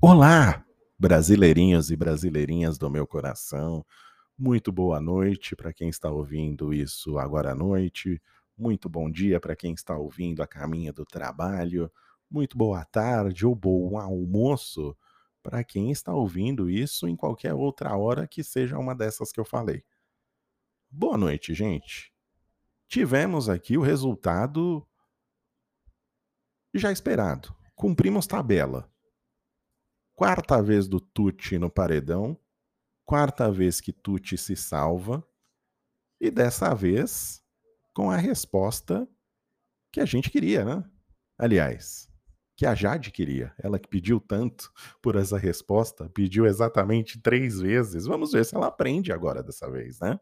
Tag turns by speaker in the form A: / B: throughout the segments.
A: Olá, brasileirinhos e brasileirinhas do meu coração. Muito boa noite para quem está ouvindo isso agora à noite. Muito bom dia para quem está ouvindo a caminho do trabalho. Muito boa tarde ou bom almoço para quem está ouvindo isso em qualquer outra hora que seja uma dessas que eu falei. Boa noite, gente. Tivemos aqui o resultado já esperado. Cumprimos tabela Quarta vez do Tuti no paredão. Quarta vez que Tuti se salva. E dessa vez com a resposta que a gente queria, né? Aliás, que a Jade queria. Ela que pediu tanto por essa resposta, pediu exatamente três vezes. Vamos ver se ela aprende agora dessa vez, né?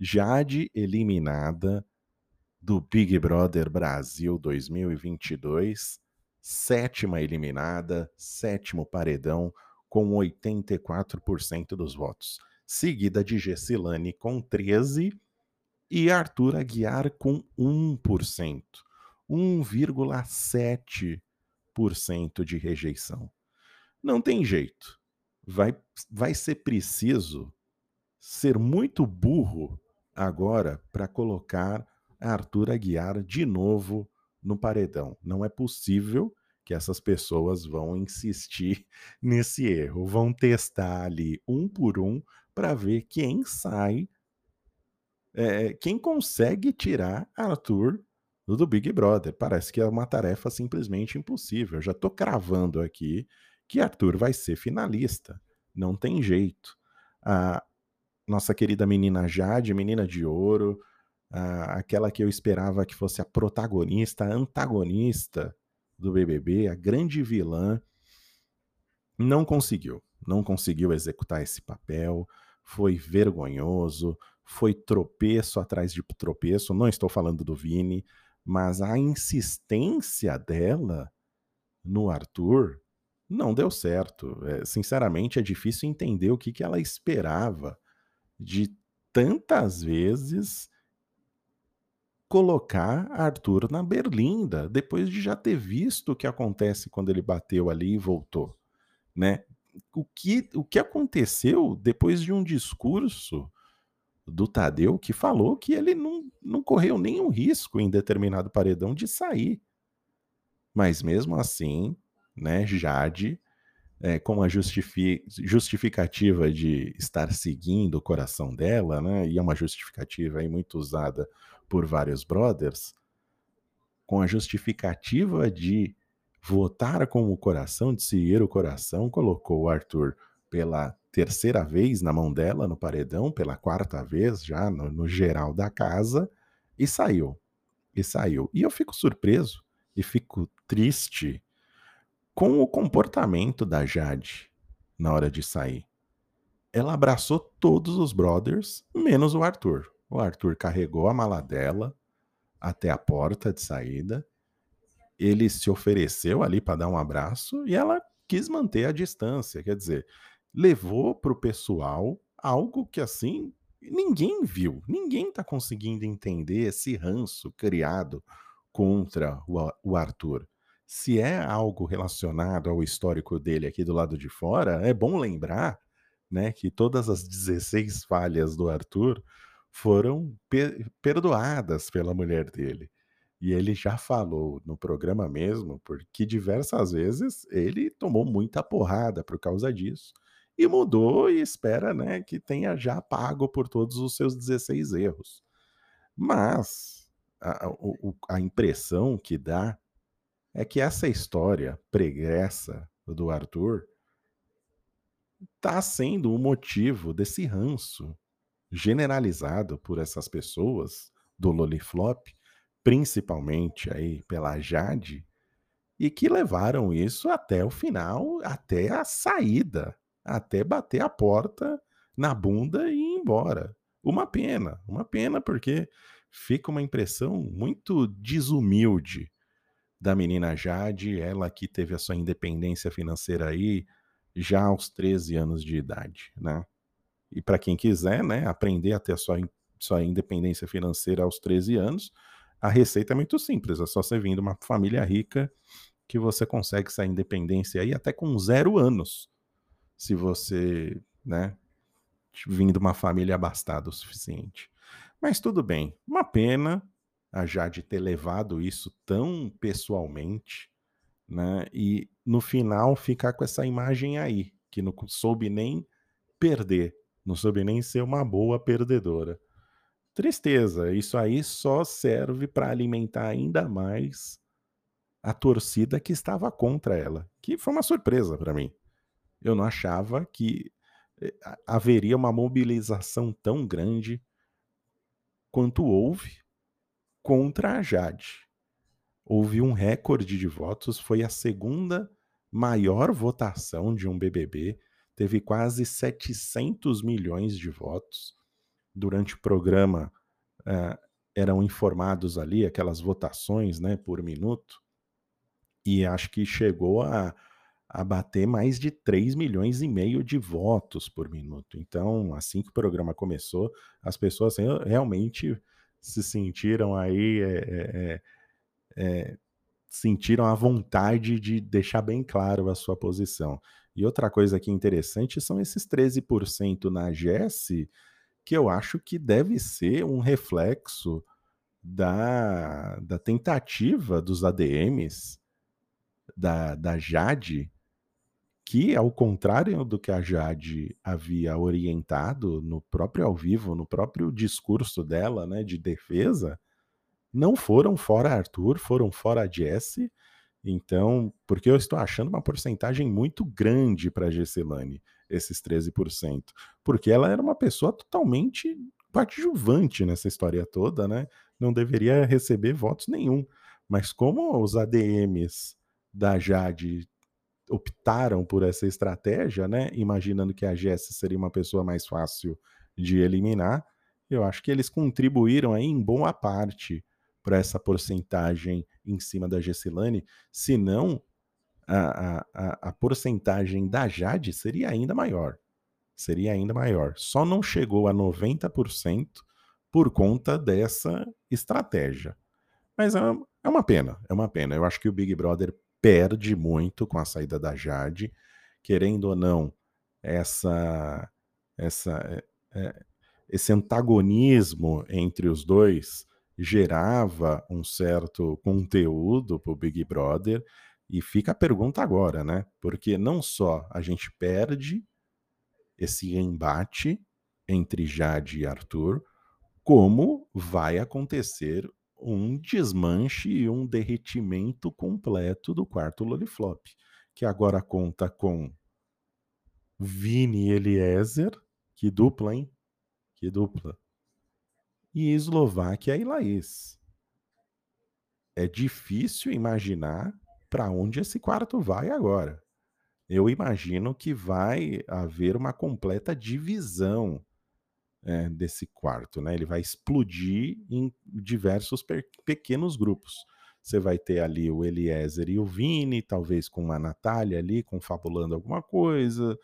A: Jade eliminada do Big Brother Brasil 2022 sétima eliminada, sétimo paredão, com 84% dos votos, seguida de Gessilane com 13% e Arthur Aguiar com 1%, 1,7% de rejeição. Não tem jeito. Vai, vai ser preciso ser muito burro agora para colocar Arthur Aguiar de novo no paredão. Não é possível que essas pessoas vão insistir nesse erro, vão testar ali um por um para ver quem sai, é, quem consegue tirar Arthur do Big Brother. Parece que é uma tarefa simplesmente impossível. Eu já estou cravando aqui que Arthur vai ser finalista. Não tem jeito. A nossa querida menina Jade, menina de ouro, a, aquela que eu esperava que fosse a protagonista, a antagonista do BBB, a grande vilã, não conseguiu. Não conseguiu executar esse papel, foi vergonhoso, foi tropeço atrás de tropeço. Não estou falando do Vini, mas a insistência dela no Arthur não deu certo. É, sinceramente, é difícil entender o que, que ela esperava de tantas vezes colocar Arthur na berlinda, depois de já ter visto o que acontece quando ele bateu ali e voltou, né? O que, o que aconteceu depois de um discurso do Tadeu que falou que ele não, não correu nenhum risco em determinado paredão de sair. Mas mesmo assim, né, Jade, é, com a justifi justificativa de estar seguindo o coração dela, né, e é uma justificativa aí muito usada por vários brothers, com a justificativa de votar com o coração, de seguir o coração, colocou o Arthur pela terceira vez na mão dela no paredão, pela quarta vez já no, no geral da casa, e saiu. E saiu. E eu fico surpreso e fico triste com o comportamento da Jade na hora de sair. Ela abraçou todos os brothers, menos o Arthur. O Arthur carregou a mala dela até a porta de saída. Ele se ofereceu ali para dar um abraço e ela quis manter a distância. Quer dizer, levou para o pessoal algo que assim ninguém viu, ninguém está conseguindo entender esse ranço criado contra o Arthur. Se é algo relacionado ao histórico dele aqui do lado de fora, é bom lembrar né, que todas as 16 falhas do Arthur foram per perdoadas pela mulher dele. E ele já falou no programa mesmo, porque diversas vezes ele tomou muita porrada por causa disso. E mudou e espera né, que tenha já pago por todos os seus 16 erros. Mas a, a, a impressão que dá é que essa história pregressa do Arthur está sendo o motivo desse ranço generalizado por essas pessoas do Loliflop, principalmente aí pela Jade, e que levaram isso até o final, até a saída, até bater a porta na bunda e ir embora. Uma pena, uma pena porque fica uma impressão muito desumilde da menina Jade, ela que teve a sua independência financeira aí já aos 13 anos de idade, né? E para quem quiser, né, aprender a ter a sua, sua independência financeira aos 13 anos, a receita é muito simples, é só você vir de uma família rica que você consegue essa independência aí até com zero anos, se você, né, vindo de uma família abastada o suficiente. Mas tudo bem, uma pena a Jade ter levado isso tão pessoalmente, né? E no final ficar com essa imagem aí, que não soube nem perder, não soube nem ser uma boa perdedora. Tristeza, isso aí só serve para alimentar ainda mais a torcida que estava contra ela, que foi uma surpresa para mim. Eu não achava que eh, haveria uma mobilização tão grande quanto houve contra a Jade. Houve um recorde de votos, foi a segunda maior votação de um BBB, teve quase 700 milhões de votos. Durante o programa uh, eram informados ali aquelas votações né, por minuto, e acho que chegou a, a bater mais de 3 milhões e meio de votos por minuto. Então, assim que o programa começou, as pessoas realmente se sentiram aí. É, é, é, sentiram a vontade de deixar bem claro a sua posição. E outra coisa é interessante são esses 13% na GES, que eu acho que deve ser um reflexo da, da tentativa dos ADMs, da, da Jade, que, ao contrário do que a Jade havia orientado no próprio ao vivo, no próprio discurso dela, né, de defesa, não foram fora Arthur, foram fora Jesse. Então, porque eu estou achando uma porcentagem muito grande para a Gesselane, esses 13%, porque ela era uma pessoa totalmente coadjuvante nessa história toda, né? Não deveria receber votos nenhum. Mas como os ADMs da Jade optaram por essa estratégia, né? Imaginando que a Jess seria uma pessoa mais fácil de eliminar, eu acho que eles contribuíram aí em boa parte para essa porcentagem em cima da Gessilane, senão a, a, a porcentagem da Jade seria ainda maior. Seria ainda maior. Só não chegou a 90% por conta dessa estratégia. Mas é, é uma pena, é uma pena. Eu acho que o Big Brother perde muito com a saída da Jade, querendo ou não, essa, essa, é, é, esse antagonismo entre os dois gerava um certo conteúdo para o Big Brother. E fica a pergunta agora, né? Porque não só a gente perde esse embate entre Jade e Arthur, como vai acontecer um desmanche e um derretimento completo do quarto Loliflop, que agora conta com Vini Eliezer, que dupla, hein? Que dupla. E Eslováquia e Laís. É difícil imaginar para onde esse quarto vai agora. Eu imagino que vai haver uma completa divisão é, desse quarto, né? Ele vai explodir em diversos pequenos grupos. Você vai ter ali o Eliezer e o Vini, talvez com uma Natália ali, confabulando alguma coisa.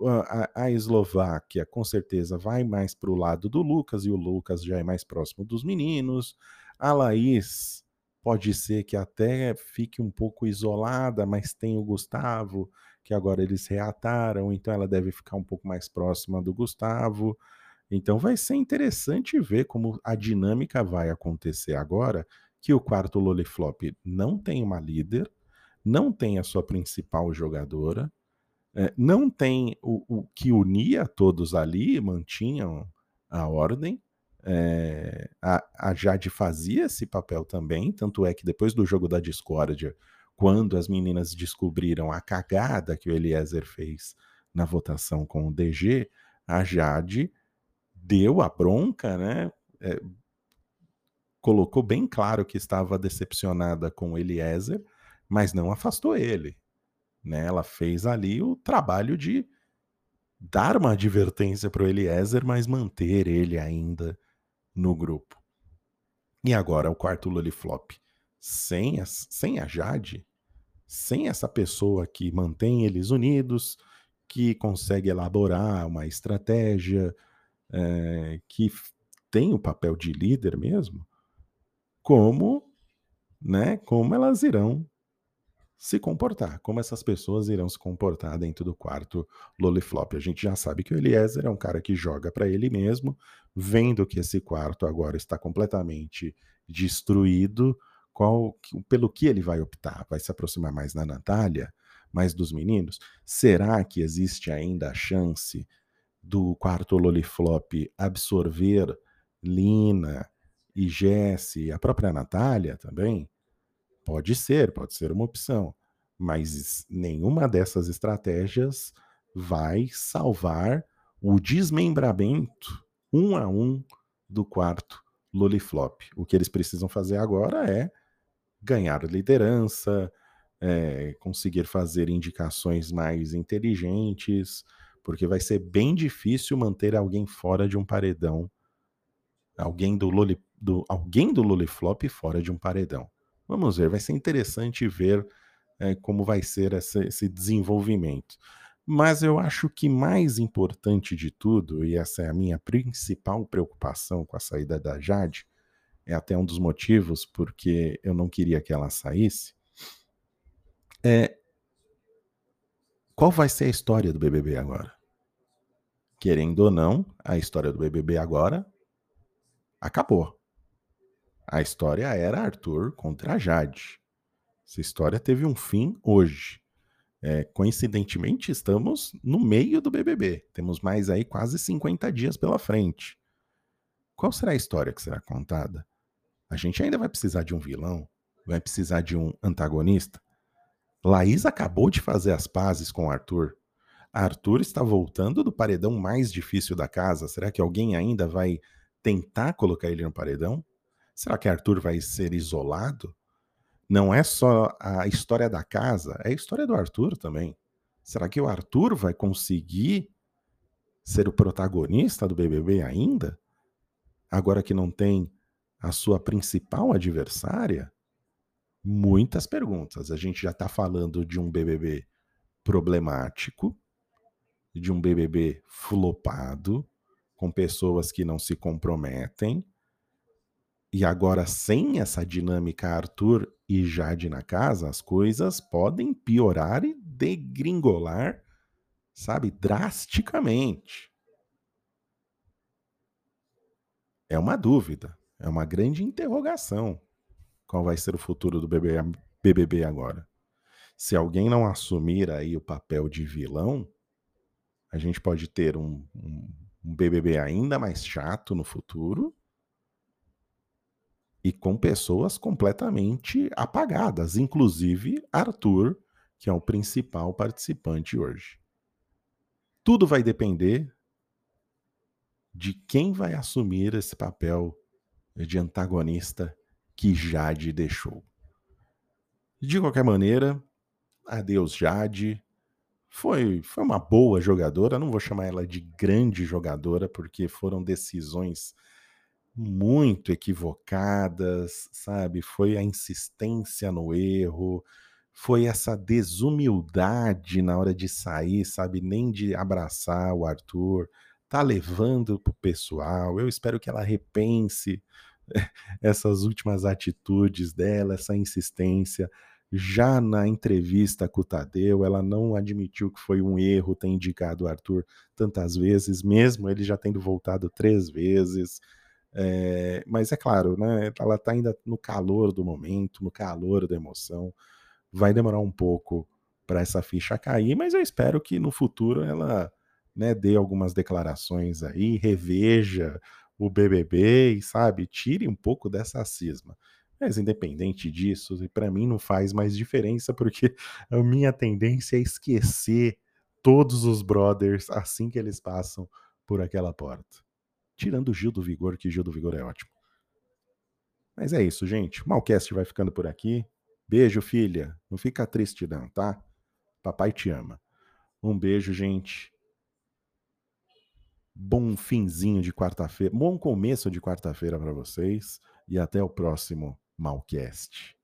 A: A, a Eslováquia, com certeza, vai mais para o lado do Lucas, e o Lucas já é mais próximo dos meninos. A Laís pode ser que até fique um pouco isolada, mas tem o Gustavo, que agora eles reataram, então ela deve ficar um pouco mais próxima do Gustavo. Então vai ser interessante ver como a dinâmica vai acontecer agora que o quarto Loliflop não tem uma líder, não tem a sua principal jogadora, é, não tem o, o, que unia todos ali, mantinham a ordem. É, a, a Jade fazia esse papel também, tanto é que depois do jogo da discórdia, quando as meninas descobriram a cagada que o Eliezer fez na votação com o DG, a Jade deu a bronca, né? É, colocou bem claro que estava decepcionada com Eliezer, mas não afastou ele. Né? Ela fez ali o trabalho de dar uma advertência para o Eliezer, mas manter ele ainda no grupo. E agora o quarto Loliflop. Sem, as, sem a Jade, sem essa pessoa que mantém eles unidos, que consegue elaborar uma estratégia, é, que tem o papel de líder mesmo, como, né, como elas irão se comportar, como essas pessoas irão se comportar dentro do quarto Loliflop. A gente já sabe que o Eliezer é um cara que joga para ele mesmo, vendo que esse quarto agora está completamente destruído, qual, pelo que ele vai optar? Vai se aproximar mais da Natália, mais dos meninos? Será que existe ainda a chance do quarto Loliflop absorver Lina e Jesse, a própria Natália também? Pode ser, pode ser uma opção, mas nenhuma dessas estratégias vai salvar o desmembramento um a um do quarto Loliflop. O que eles precisam fazer agora é ganhar liderança, é, conseguir fazer indicações mais inteligentes, porque vai ser bem difícil manter alguém fora de um paredão, alguém do, Loli, do, alguém do Loliflop fora de um paredão. Vamos ver, vai ser interessante ver é, como vai ser essa, esse desenvolvimento. Mas eu acho que mais importante de tudo, e essa é a minha principal preocupação com a saída da Jade, é até um dos motivos porque eu não queria que ela saísse, é qual vai ser a história do BBB agora? Querendo ou não, a história do BBB agora acabou. A história era Arthur contra Jade. Essa história teve um fim hoje. É, coincidentemente, estamos no meio do BBB. Temos mais aí quase 50 dias pela frente. Qual será a história que será contada? A gente ainda vai precisar de um vilão? Vai precisar de um antagonista? Laís acabou de fazer as pazes com Arthur. Arthur está voltando do paredão mais difícil da casa. Será que alguém ainda vai tentar colocar ele no paredão? Será que Arthur vai ser isolado? Não é só a história da casa, é a história do Arthur também. Será que o Arthur vai conseguir ser o protagonista do BBB ainda? Agora que não tem a sua principal adversária? Muitas perguntas. A gente já está falando de um BBB problemático, de um BBB flopado, com pessoas que não se comprometem e agora, sem essa dinâmica Arthur e Jade na casa, as coisas podem piorar e degringolar, sabe, drasticamente. É uma dúvida, é uma grande interrogação. Qual vai ser o futuro do BBB agora? Se alguém não assumir aí o papel de vilão, a gente pode ter um, um, um BBB ainda mais chato no futuro e com pessoas completamente apagadas, inclusive Arthur, que é o principal participante hoje. Tudo vai depender de quem vai assumir esse papel de antagonista que Jade deixou. De qualquer maneira, adeus Jade. Foi, foi uma boa jogadora, não vou chamar ela de grande jogadora, porque foram decisões muito equivocadas, sabe? Foi a insistência no erro, foi essa desumildade na hora de sair, sabe? Nem de abraçar o Arthur, tá levando pro pessoal. Eu espero que ela repense essas últimas atitudes dela, essa insistência. Já na entrevista com o Tadeu, ela não admitiu que foi um erro ter indicado o Arthur tantas vezes, mesmo ele já tendo voltado três vezes. É, mas é claro, né, ela está ainda no calor do momento, no calor da emoção. Vai demorar um pouco para essa ficha cair, mas eu espero que no futuro ela né, dê algumas declarações aí, reveja o BBB e, sabe, tire um pouco dessa cisma. Mas independente disso, para mim não faz mais diferença, porque a minha tendência é esquecer todos os brothers assim que eles passam por aquela porta. Tirando o Gil do Vigor, que Gil do Vigor é ótimo. Mas é isso, gente. O Malcast vai ficando por aqui. Beijo, filha. Não fica triste, não, tá? Papai te ama. Um beijo, gente. Bom finzinho de quarta-feira. Bom começo de quarta-feira para vocês. E até o próximo Malcast.